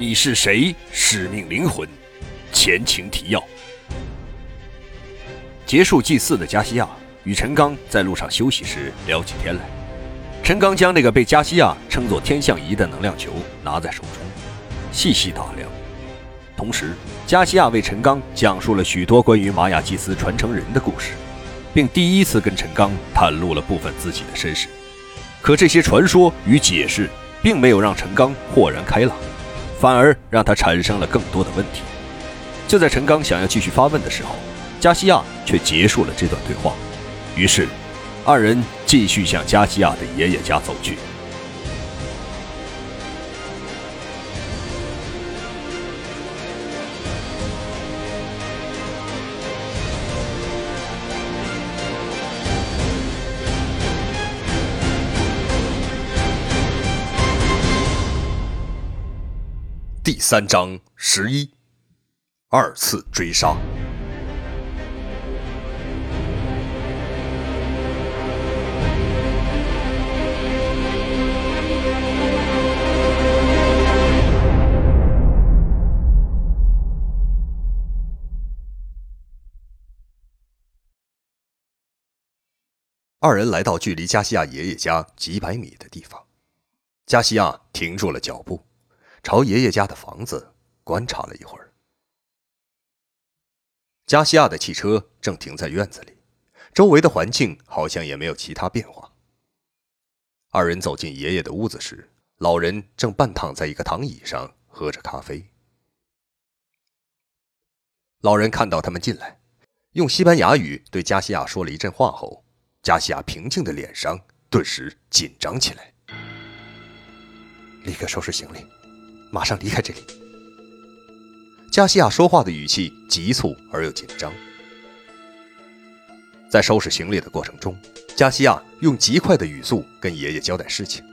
你是谁？使命灵魂，前情提要。结束祭祀的加西亚与陈刚在路上休息时聊起天来。陈刚将那个被加西亚称作天象仪的能量球拿在手中，细细打量。同时，加西亚为陈刚讲述了许多关于玛雅祭司传承人的故事，并第一次跟陈刚袒露了部分自己的身世。可这些传说与解释，并没有让陈刚豁然开朗，反而让他产生了更多的问题。就在陈刚想要继续发问的时候，加西亚却结束了这段对话。于是，二人继续向加西亚的爷爷家走去。第三章十一，二次追杀。二人来到距离加西亚爷爷家几百米的地方，加西亚停住了脚步。朝爷爷家的房子观察了一会儿，加西亚的汽车正停在院子里，周围的环境好像也没有其他变化。二人走进爷爷的屋子时，老人正半躺在一个躺椅上喝着咖啡。老人看到他们进来，用西班牙语对加西亚说了一阵话后，加西亚平静的脸上顿时紧张起来，立刻收拾行李。马上离开这里。加西亚说话的语气急促而又紧张。在收拾行李的过程中，加西亚用极快的语速跟爷爷交代事情。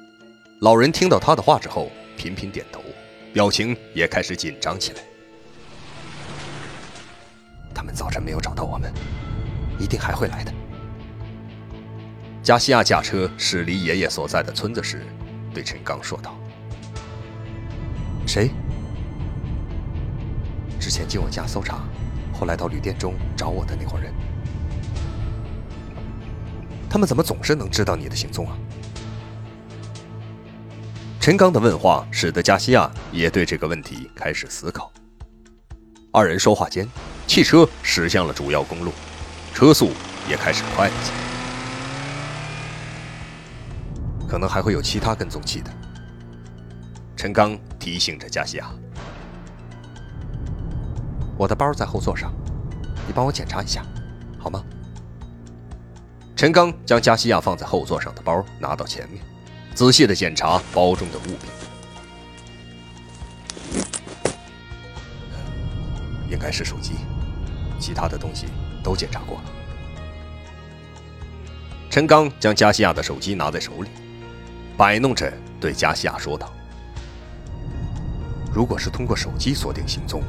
老人听到他的话之后，频频点头，表情也开始紧张起来。他们早晨没有找到我们，一定还会来的。加西亚驾车驶离爷爷所在的村子时，对陈刚说道。谁？之前进我家搜查，后来到旅店中找我的那伙人。他们怎么总是能知道你的行踪啊？陈刚的问话使得加西亚也对这个问题开始思考。二人说话间，汽车驶向了主要公路，车速也开始快了些。可能还会有其他跟踪器的。陈刚提醒着加西亚：“我的包在后座上，你帮我检查一下，好吗？”陈刚将加西亚放在后座上的包拿到前面，仔细的检查包中的物品，应该是手机，其他的东西都检查过了。陈刚将加西亚的手机拿在手里，摆弄着对加西亚说道。如果是通过手机锁定行踪，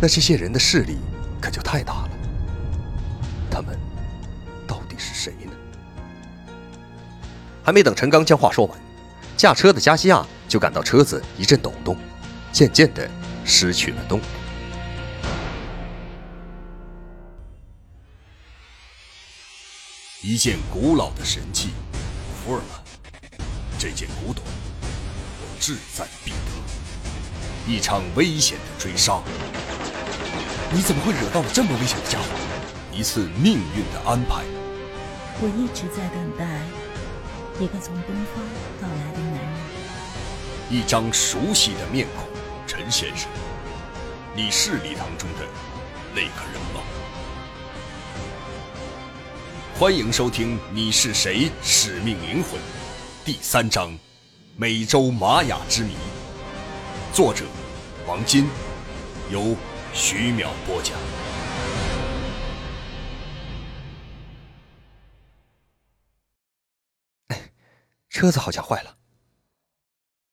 那这些人的势力可就太大了。他们到底是谁呢？还没等陈刚将话说完，驾车的加西亚就感到车子一阵抖动，渐渐的失去了动力。一件古老的神器，福尔曼，这件古董，我志在必得。一场危险的追杀，你怎么会惹到了这么危险的家伙？一次命运的安排。我一直在等待一个从东方到来的男人。一张熟悉的面孔，陈先生，你是礼堂中的那个人吗？欢迎收听《你是谁？使命灵魂》第三章：美洲玛雅之谜。作者：王金，由徐淼播讲。车子好像坏了。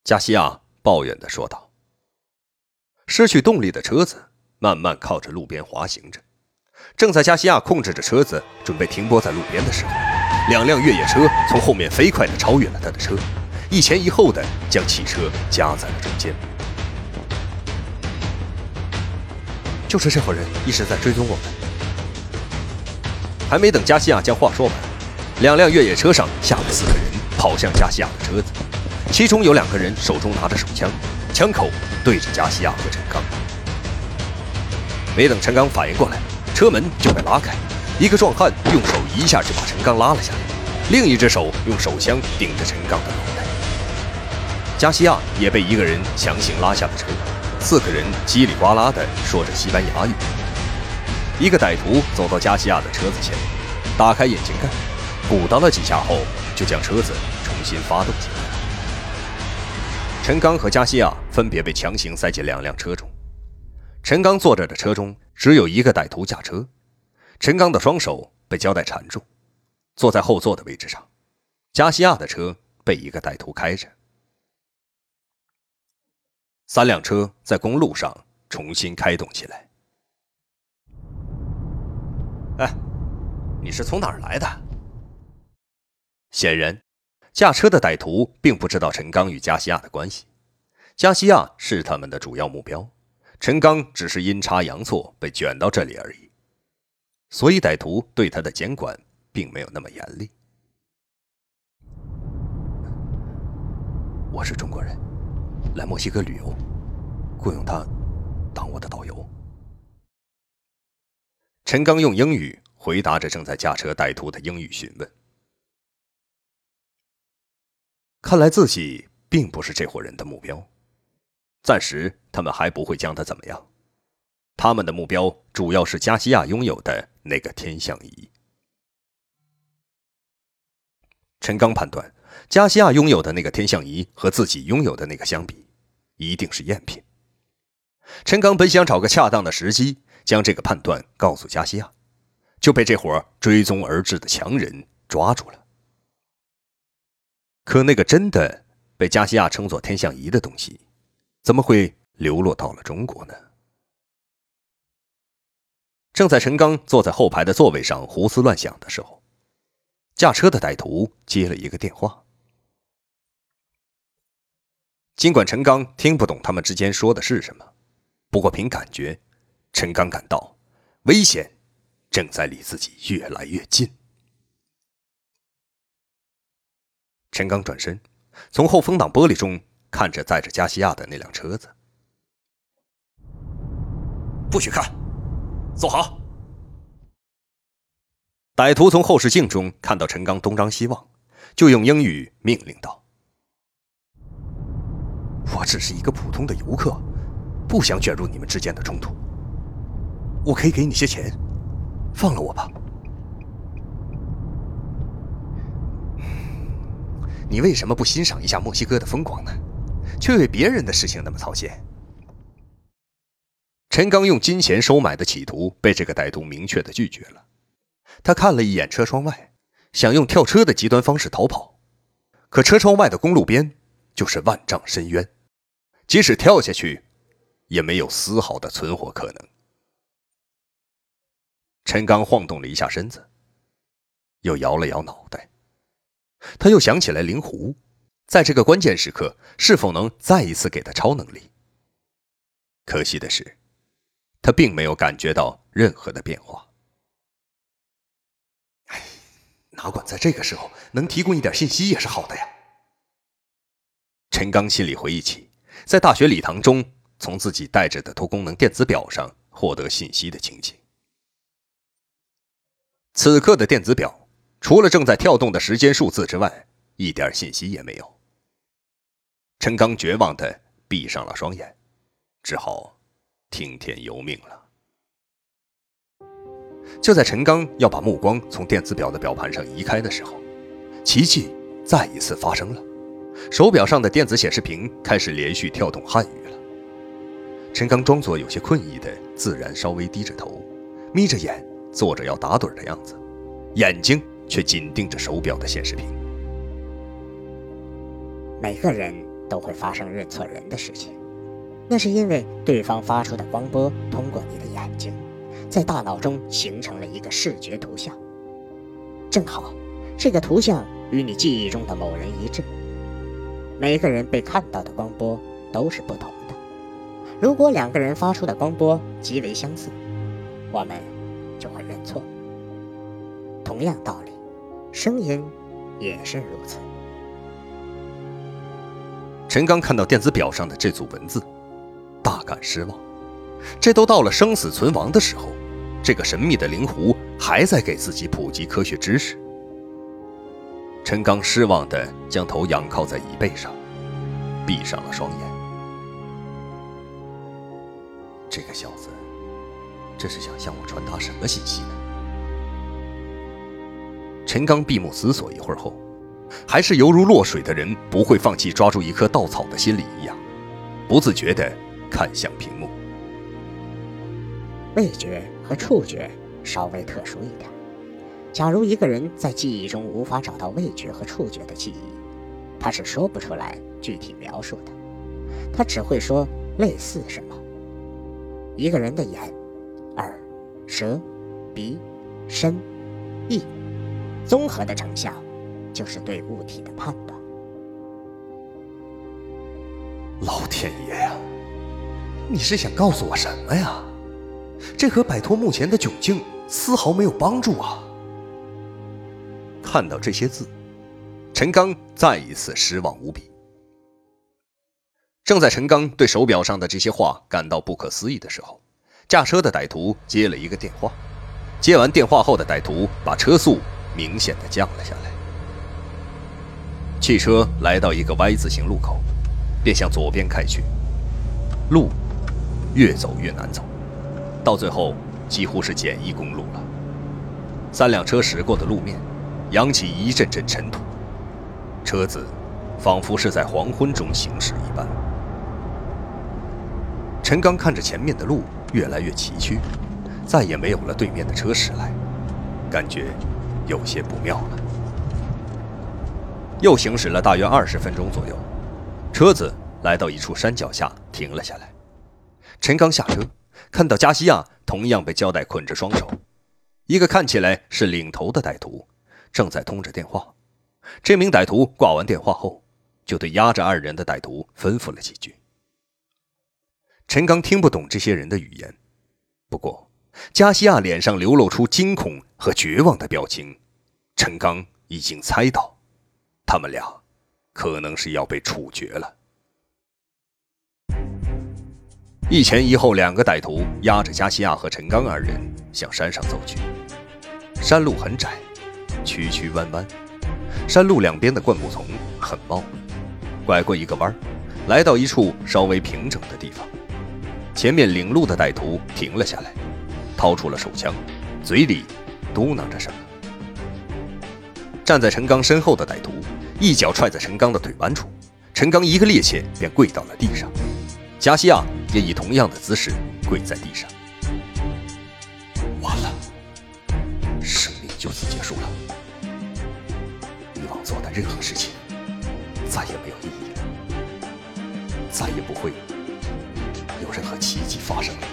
加西亚抱怨的说道。失去动力的车子慢慢靠着路边滑行着。正在加西亚控制着车子准备停泊在路边的时候，两辆越野车从后面飞快的超越了他的车，一前一后的将汽车夹在了中间。就是这伙人一直在追踪我们。还没等加西亚将话说完，两辆越野车上下来四个人，跑向加西亚的车子，其中有两个人手中拿着手枪，枪口对着加西亚和陈刚。没等陈刚反应过来，车门就被拉开，一个壮汉用手一下就把陈刚拉了下来，另一只手用手枪顶着陈刚的脑袋。加西亚也被一个人强行拉下了车，四个人叽里呱啦地说着西班牙语。一个歹徒走到加西亚的车子前，打开引擎盖，鼓捣了几下后，就将车子重新发动起来。陈刚和加西亚分别被强行塞进两辆车中。陈刚坐着的车中只有一个歹徒驾车，陈刚的双手被胶带缠住，坐在后座的位置上。加西亚的车被一个歹徒开着。三辆车在公路上重新开动起来。哎，你是从哪儿来的？显然，驾车的歹徒并不知道陈刚与加西亚的关系。加西亚是他们的主要目标，陈刚只是阴差阳错被卷到这里而已。所以，歹徒对他的监管并没有那么严厉。我是中国人，来墨西哥旅游，雇佣他当我的导游。陈刚用英语回答着正在驾车歹徒的英语询问。看来自己并不是这伙人的目标，暂时他们还不会将他怎么样。他们的目标主要是加西亚拥有的那个天象仪。陈刚判断，加西亚拥有的那个天象仪和自己拥有的那个相比，一定是赝品。陈刚本想找个恰当的时机。将这个判断告诉加西亚，就被这伙追踪而至的强人抓住了。可那个真的被加西亚称作天象仪的东西，怎么会流落到了中国呢？正在陈刚坐在后排的座位上胡思乱想的时候，驾车的歹徒接了一个电话。尽管陈刚听不懂他们之间说的是什么，不过凭感觉。陈刚感到，危险正在离自己越来越近。陈刚转身，从后风挡玻璃中看着载着加西亚的那辆车子。不许看，坐好。歹徒从后视镜中看到陈刚东张西望，就用英语命令道：“我只是一个普通的游客，不想卷入你们之间的冲突。”我可以给你些钱，放了我吧。你为什么不欣赏一下墨西哥的风光呢？却为别人的事情那么操心。陈刚用金钱收买的企图被这个歹徒明确的拒绝了。他看了一眼车窗外，想用跳车的极端方式逃跑，可车窗外的公路边就是万丈深渊，即使跳下去，也没有丝毫的存活可能。陈刚晃动了一下身子，又摇了摇脑袋。他又想起来灵狐，在这个关键时刻是否能再一次给他超能力？可惜的是，他并没有感觉到任何的变化。哎，哪管在这个时候能提供一点信息也是好的呀。陈刚心里回忆起在大学礼堂中从自己带着的多功能电子表上获得信息的情景。此刻的电子表，除了正在跳动的时间数字之外，一点信息也没有。陈刚绝望的闭上了双眼，只好听天由命了。就在陈刚要把目光从电子表的表盘上移开的时候，奇迹再一次发生了，手表上的电子显示屏开始连续跳动汉语了。陈刚装作有些困意的，自然稍微低着头，眯着眼。做着要打盹的样子，眼睛却紧盯着手表的显示屏。每个人都会发生认错人的事情，那是因为对方发出的光波通过你的眼睛，在大脑中形成了一个视觉图像。正好，这个图像与你记忆中的某人一致。每个人被看到的光波都是不同的，如果两个人发出的光波极为相似，我们就会认错。同样道理，声音也是如此。陈刚看到电子表上的这组文字，大感失望。这都到了生死存亡的时候，这个神秘的灵狐还在给自己普及科学知识。陈刚失望地将头仰靠在椅背上，闭上了双眼。这个小子，这是想向我传达什么信息呢？陈刚闭目思索一会儿后，还是犹如落水的人不会放弃抓住一棵稻草的心理一样，不自觉地看向屏幕。味觉和触觉稍微特殊一点。假如一个人在记忆中无法找到味觉和触觉的记忆，他是说不出来具体描述的，他只会说类似什么。一个人的眼、耳、舌、鼻、身、意，综合的成效，就是对物体的判断。老天爷呀，你是想告诉我什么呀？这和摆脱目前的窘境丝毫没有帮助啊！看到这些字，陈刚再一次失望无比。正在陈刚对手表上的这些话感到不可思议的时候，驾车的歹徒接了一个电话。接完电话后的歹徒把车速明显的降了下来。汽车来到一个 Y 字形路口，便向左边开去。路越走越难走。到最后，几乎是简易公路了。三辆车驶过的路面，扬起一阵阵尘土，车子仿佛是在黄昏中行驶一般。陈刚看着前面的路越来越崎岖，再也没有了对面的车驶来，感觉有些不妙了。又行驶了大约二十分钟左右，车子来到一处山脚下停了下来。陈刚下车。看到加西亚同样被胶带捆着双手，一个看起来是领头的歹徒正在通着电话。这名歹徒挂完电话后，就对压着二人的歹徒吩咐了几句。陈刚听不懂这些人的语言，不过加西亚脸上流露出惊恐和绝望的表情，陈刚已经猜到，他们俩可能是要被处决了。一前一后，两个歹徒押着加西亚和陈刚二人向山上走去。山路很窄，曲曲弯弯，山路两边的灌木丛很茂密。拐过一个弯，来到一处稍微平整的地方。前面领路的歹徒停了下来，掏出了手枪，嘴里嘟囔着什么。站在陈刚身后的歹徒一脚踹在陈刚的腿弯处，陈刚一个趔趄便跪到了地上。加西亚也以同样的姿势跪在地上。完了，生命就此结束了。做的任何事情，再也没有意义了，再也不会有任何奇迹发生了。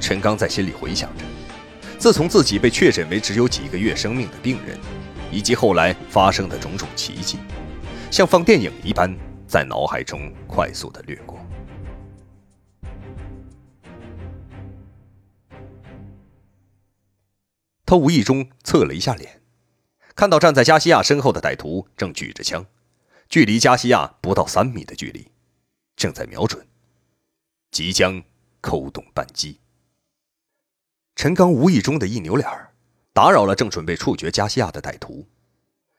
陈刚在心里回想着，自从自己被确诊为只有几个月生命的病人，以及后来发生的种种奇迹，像放电影一般。在脑海中快速的掠过，他无意中侧了一下脸，看到站在加西亚身后的歹徒正举着枪，距离加西亚不到三米的距离，正在瞄准，即将扣动扳机。陈刚无意中的一扭脸打扰了正准备处决加西亚的歹徒，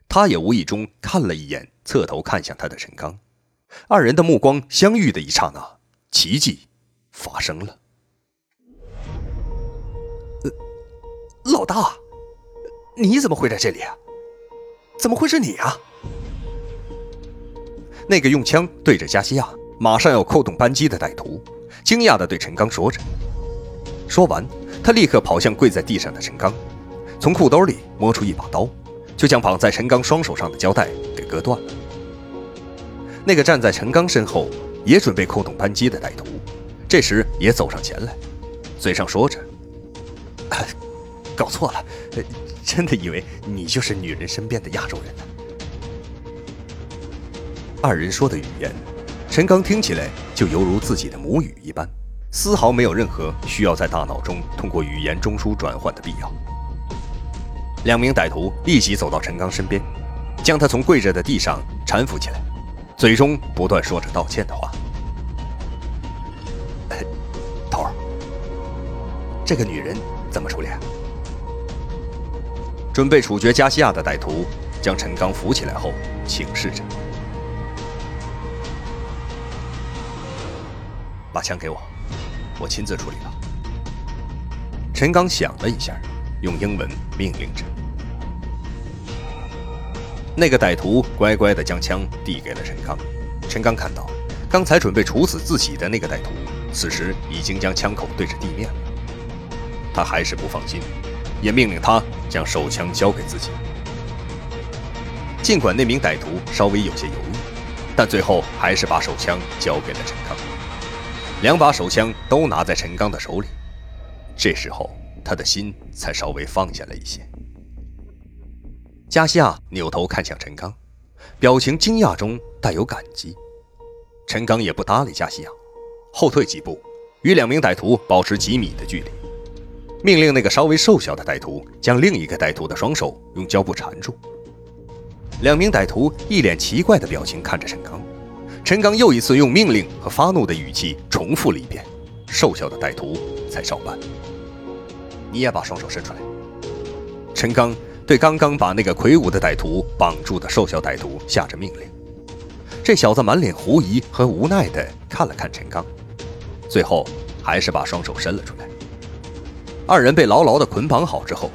他也无意中看了一眼侧头看向他的陈刚。二人的目光相遇的一刹那，奇迹发生了。老大，你怎么会在这里啊？怎么会是你啊？那个用枪对着加西亚，马上要扣动扳机的歹徒，惊讶地对陈刚说着。说完，他立刻跑向跪在地上的陈刚，从裤兜里摸出一把刀，就将绑在陈刚双手上的胶带给割断了。那个站在陈刚身后，也准备扣动扳机的歹徒，这时也走上前来，嘴上说着：“搞错了，真的以为你就是女人身边的亚洲人呢。”二人说的语言，陈刚听起来就犹如自己的母语一般，丝毫没有任何需要在大脑中通过语言中枢转换的必要。两名歹徒立即走到陈刚身边，将他从跪着的地上搀扶起来，嘴中不断说着道歉的话。头儿，这个女人怎么处理？准备处决加西亚的歹徒将陈刚扶起来后，请示着：“把枪给我，我亲自处理了。”陈刚想了一下，用英文命令着。那个歹徒乖乖地将枪递给了陈刚。陈刚看到，刚才准备处死自己的那个歹徒，此时已经将枪口对着地面了。他还是不放心。也命令他将手枪交给自己。尽管那名歹徒稍微有些犹豫，但最后还是把手枪交给了陈刚。两把手枪都拿在陈刚的手里，这时候他的心才稍微放下了一些。加西亚扭头看向陈刚，表情惊讶中带有感激。陈刚也不搭理加西亚，后退几步，与两名歹徒保持几米的距离。命令那个稍微瘦小的歹徒将另一个歹徒的双手用胶布缠住。两名歹徒一脸奇怪的表情看着陈刚，陈刚又一次用命令和发怒的语气重复了一遍，瘦小的歹徒才照办。你也把双手伸出来。陈刚对刚刚把那个魁梧的歹徒绑住的瘦小歹徒下着命令。这小子满脸狐疑和无奈地看了看陈刚，最后还是把双手伸了出来。二人被牢牢地捆绑好之后，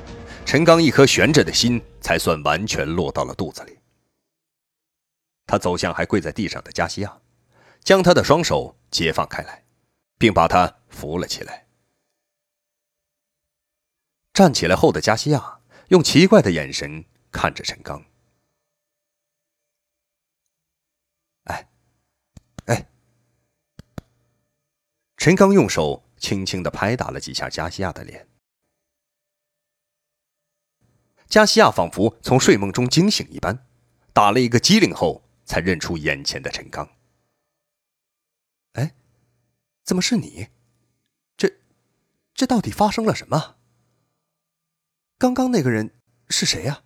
陈刚一颗悬着的心才算完全落到了肚子里。他走向还跪在地上的加西亚，将他的双手解放开来，并把他扶了起来。站起来后的加西亚用奇怪的眼神看着陈刚。哎，哎，陈刚用手。轻轻的拍打了几下加西亚的脸，加西亚仿佛从睡梦中惊醒一般，打了一个激灵后，才认出眼前的陈刚。哎，怎么是你？这，这到底发生了什么？刚刚那个人是谁呀？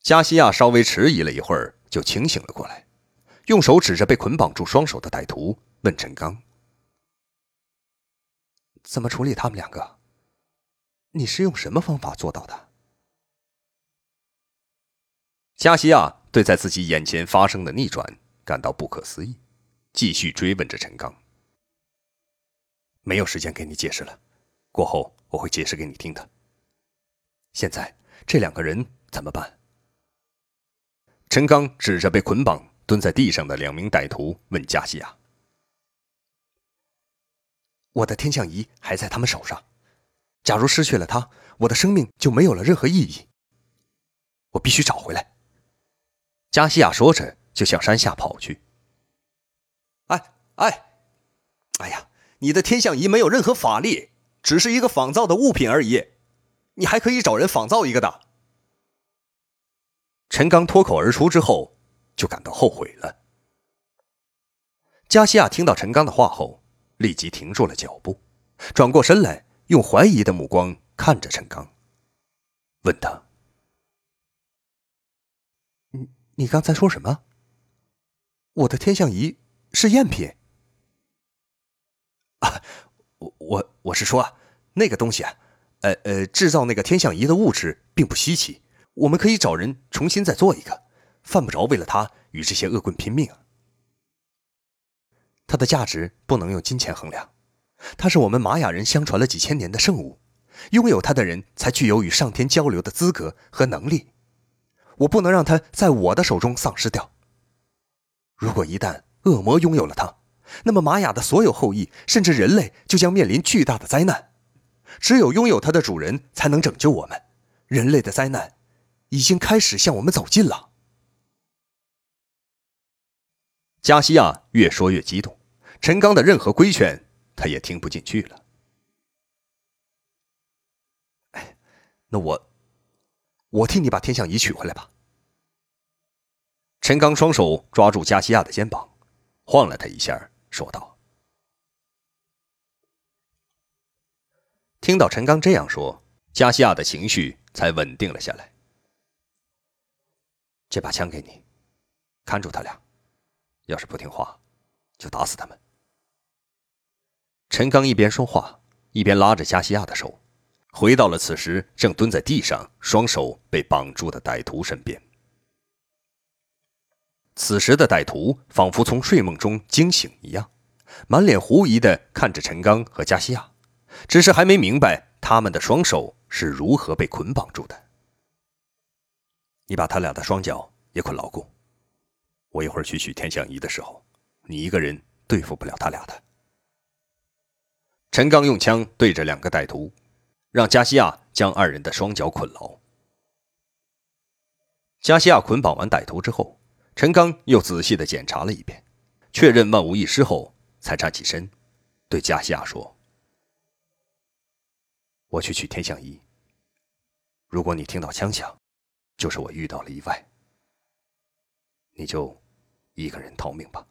加西亚稍微迟疑了一会儿，就清醒了过来，用手指着被捆绑住双手的歹徒，问陈刚。怎么处理他们两个？你是用什么方法做到的？加西亚对在自己眼前发生的逆转感到不可思议，继续追问着陈刚。没有时间给你解释了，过后我会解释给你听的。现在这两个人怎么办？陈刚指着被捆绑蹲在地上的两名歹徒问加西亚。我的天象仪还在他们手上，假如失去了它，我的生命就没有了任何意义。我必须找回来。加西亚说着，就向山下跑去。哎哎，哎呀，你的天象仪没有任何法力，只是一个仿造的物品而已。你还可以找人仿造一个的。陈刚脱口而出之后，就感到后悔了。加西亚听到陈刚的话后。立即停住了脚步，转过身来，用怀疑的目光看着陈刚，问他：“你你刚才说什么？我的天象仪是赝品？”啊，我我我是说啊，那个东西啊，呃呃，制造那个天象仪的物质并不稀奇，我们可以找人重新再做一个，犯不着为了它与这些恶棍拼命啊。它的价值不能用金钱衡量，它是我们玛雅人相传了几千年的圣物，拥有它的人才具有与上天交流的资格和能力。我不能让它在我的手中丧失掉。如果一旦恶魔拥有了它，那么玛雅的所有后裔，甚至人类，就将面临巨大的灾难。只有拥有它的主人才能拯救我们。人类的灾难已经开始向我们走近了。加西亚越说越激动。陈刚的任何规劝，他也听不进去了。哎，那我，我替你把天象仪取回来吧。陈刚双手抓住加西亚的肩膀，晃了他一下，说道：“听到陈刚这样说，加西亚的情绪才稳定了下来。这把枪给你，看住他俩，要是不听话，就打死他们。”陈刚一边说话，一边拉着加西亚的手，回到了此时正蹲在地上、双手被绑住的歹徒身边。此时的歹徒仿佛从睡梦中惊醒一样，满脸狐疑地看着陈刚和加西亚，只是还没明白他们的双手是如何被捆绑住的。你把他俩的双脚也捆牢固，我一会儿去取天象仪的时候，你一个人对付不了他俩的。陈刚用枪对着两个歹徒，让加西亚将二人的双脚捆牢。加西亚捆绑完歹徒之后，陈刚又仔细的检查了一遍，确认万无一失后，才站起身，对加西亚说：“我去取天象仪。如果你听到枪响，就是我遇到了意外，你就一个人逃命吧。”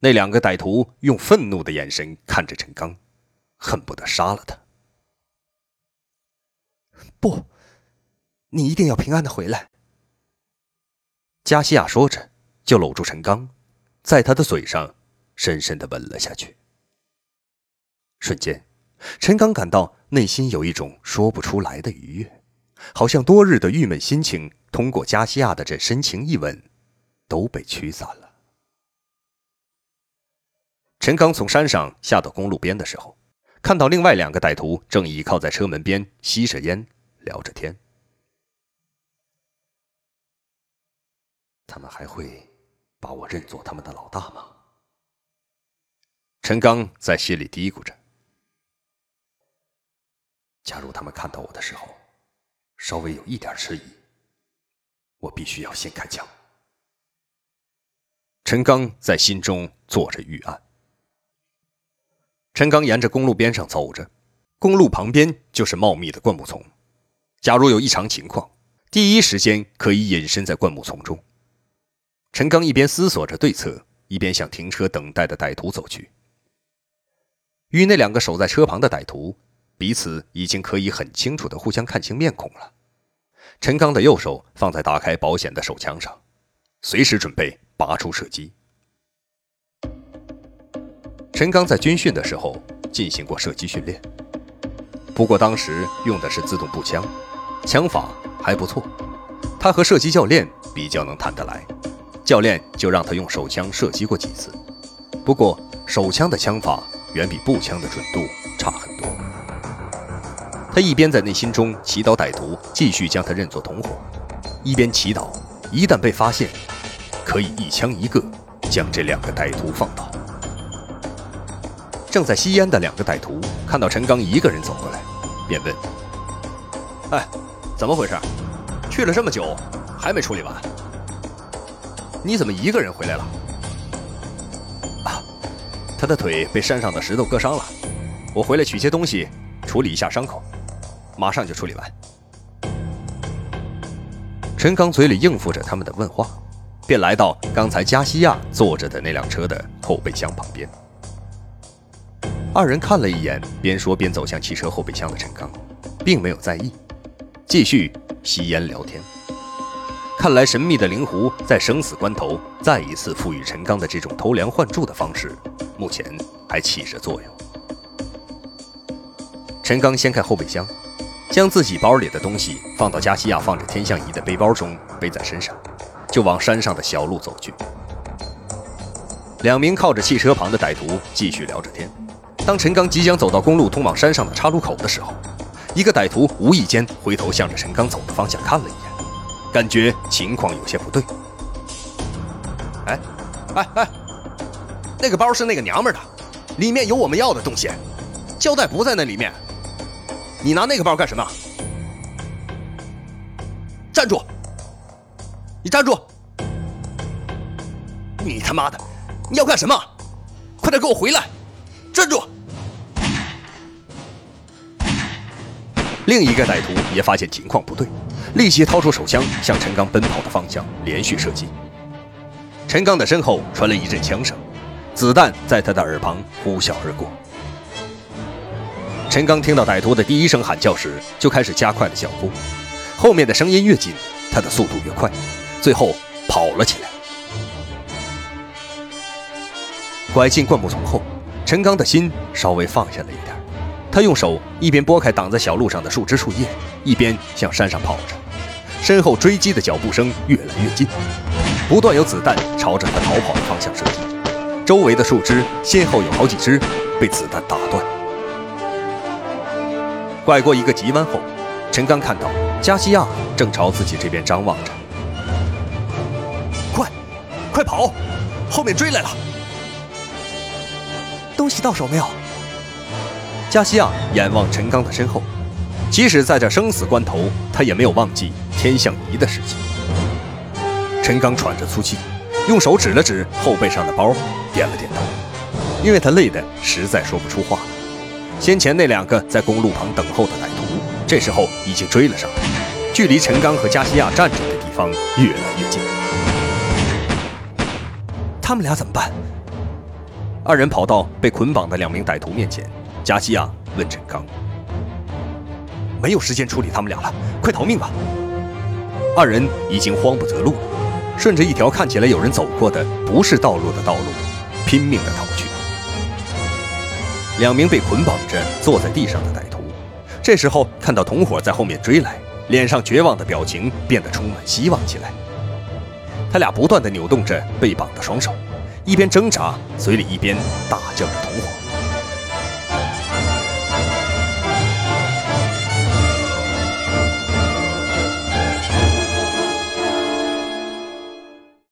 那两个歹徒用愤怒的眼神看着陈刚，恨不得杀了他。不，你一定要平安的回来。加西亚说着，就搂住陈刚，在他的嘴上深深的吻了下去。瞬间，陈刚感到内心有一种说不出来的愉悦，好像多日的郁闷心情通过加西亚的这深情一吻，都被驱散了。陈刚从山上下到公路边的时候，看到另外两个歹徒正倚靠在车门边吸着烟，聊着天。他们还会把我认作他们的老大吗？陈刚在心里嘀咕着。假如他们看到我的时候，稍微有一点迟疑，我必须要先开枪。陈刚在心中做着预案。陈刚沿着公路边上走着，公路旁边就是茂密的灌木丛。假如有异常情况，第一时间可以隐身在灌木丛中。陈刚一边思索着对策，一边向停车等待的歹徒走去。与那两个守在车旁的歹徒，彼此已经可以很清楚的互相看清面孔了。陈刚的右手放在打开保险的手枪上，随时准备拔出射击。陈刚在军训的时候进行过射击训练，不过当时用的是自动步枪，枪法还不错。他和射击教练比较能谈得来，教练就让他用手枪射击过几次。不过手枪的枪法远比步枪的准度差很多。他一边在内心中祈祷歹徒继续将他认作同伙，一边祈祷一旦被发现，可以一枪一个将这两个歹徒放倒。正在吸烟的两个歹徒看到陈刚一个人走过来，便问：“哎，怎么回事？去了这么久，还没处理完？你怎么一个人回来了？”啊，他的腿被山上的石头割伤了，我回来取些东西，处理一下伤口，马上就处理完。陈刚嘴里应付着他们的问话，便来到刚才加西亚坐着的那辆车的后备箱旁边。二人看了一眼，边说边走向汽车后备箱的陈刚，并没有在意，继续吸烟聊天。看来神秘的灵狐在生死关头再一次赋予陈刚的这种偷梁换柱的方式，目前还起着作用。陈刚掀开后备箱，将自己包里的东西放到加西亚放着天象仪的背包中，背在身上，就往山上的小路走去。两名靠着汽车旁的歹徒继续聊着天。当陈刚即将走到公路通往山上的岔路口的时候，一个歹徒无意间回头向着陈刚走的方向看了一眼，感觉情况有些不对。哎，哎哎，那个包是那个娘们的，里面有我们要的东西，胶带不在那里面。你拿那个包干什么？站住！你站住！你他妈的，你要干什么？快点给我回来！站住！另一个歹徒也发现情况不对，立即掏出手枪向陈刚奔跑的方向连续射击。陈刚的身后传来一阵枪声，子弹在他的耳旁呼啸而过。陈刚听到歹徒的第一声喊叫时，就开始加快了脚步。后面的声音越近，他的速度越快，最后跑了起来。拐进灌木丛后，陈刚的心稍微放下了一点。他用手一边拨开挡在小路上的树枝树叶，一边向山上跑着。身后追击的脚步声越来越近，不断有子弹朝着他逃跑的方向射击。周围的树枝先后有好几枝被子弹打断。拐过一个急弯后，陈刚看到加西亚正朝自己这边张望着。快，快跑！后面追来了！东西到手没有？加西亚眼望陈刚的身后，即使在这生死关头，他也没有忘记天象仪的事情。陈刚喘着粗气，用手指了指后背上的包，点了点头，因为他累得实在说不出话了。先前那两个在公路旁等候的歹徒，这时候已经追了上来，距离陈刚和加西亚站着的地方越来越近。他们俩怎么办？二人跑到被捆绑的两名歹徒面前，加西亚问陈刚：“没有时间处理他们俩了，快逃命吧！”二人已经慌不择路了，顺着一条看起来有人走过的不是道路的道路，拼命地逃去。两名被捆绑着坐在地上的歹徒，这时候看到同伙在后面追来，脸上绝望的表情变得充满希望起来。他俩不断地扭动着被绑的双手，一边挣扎，嘴里一边大叫着同伙。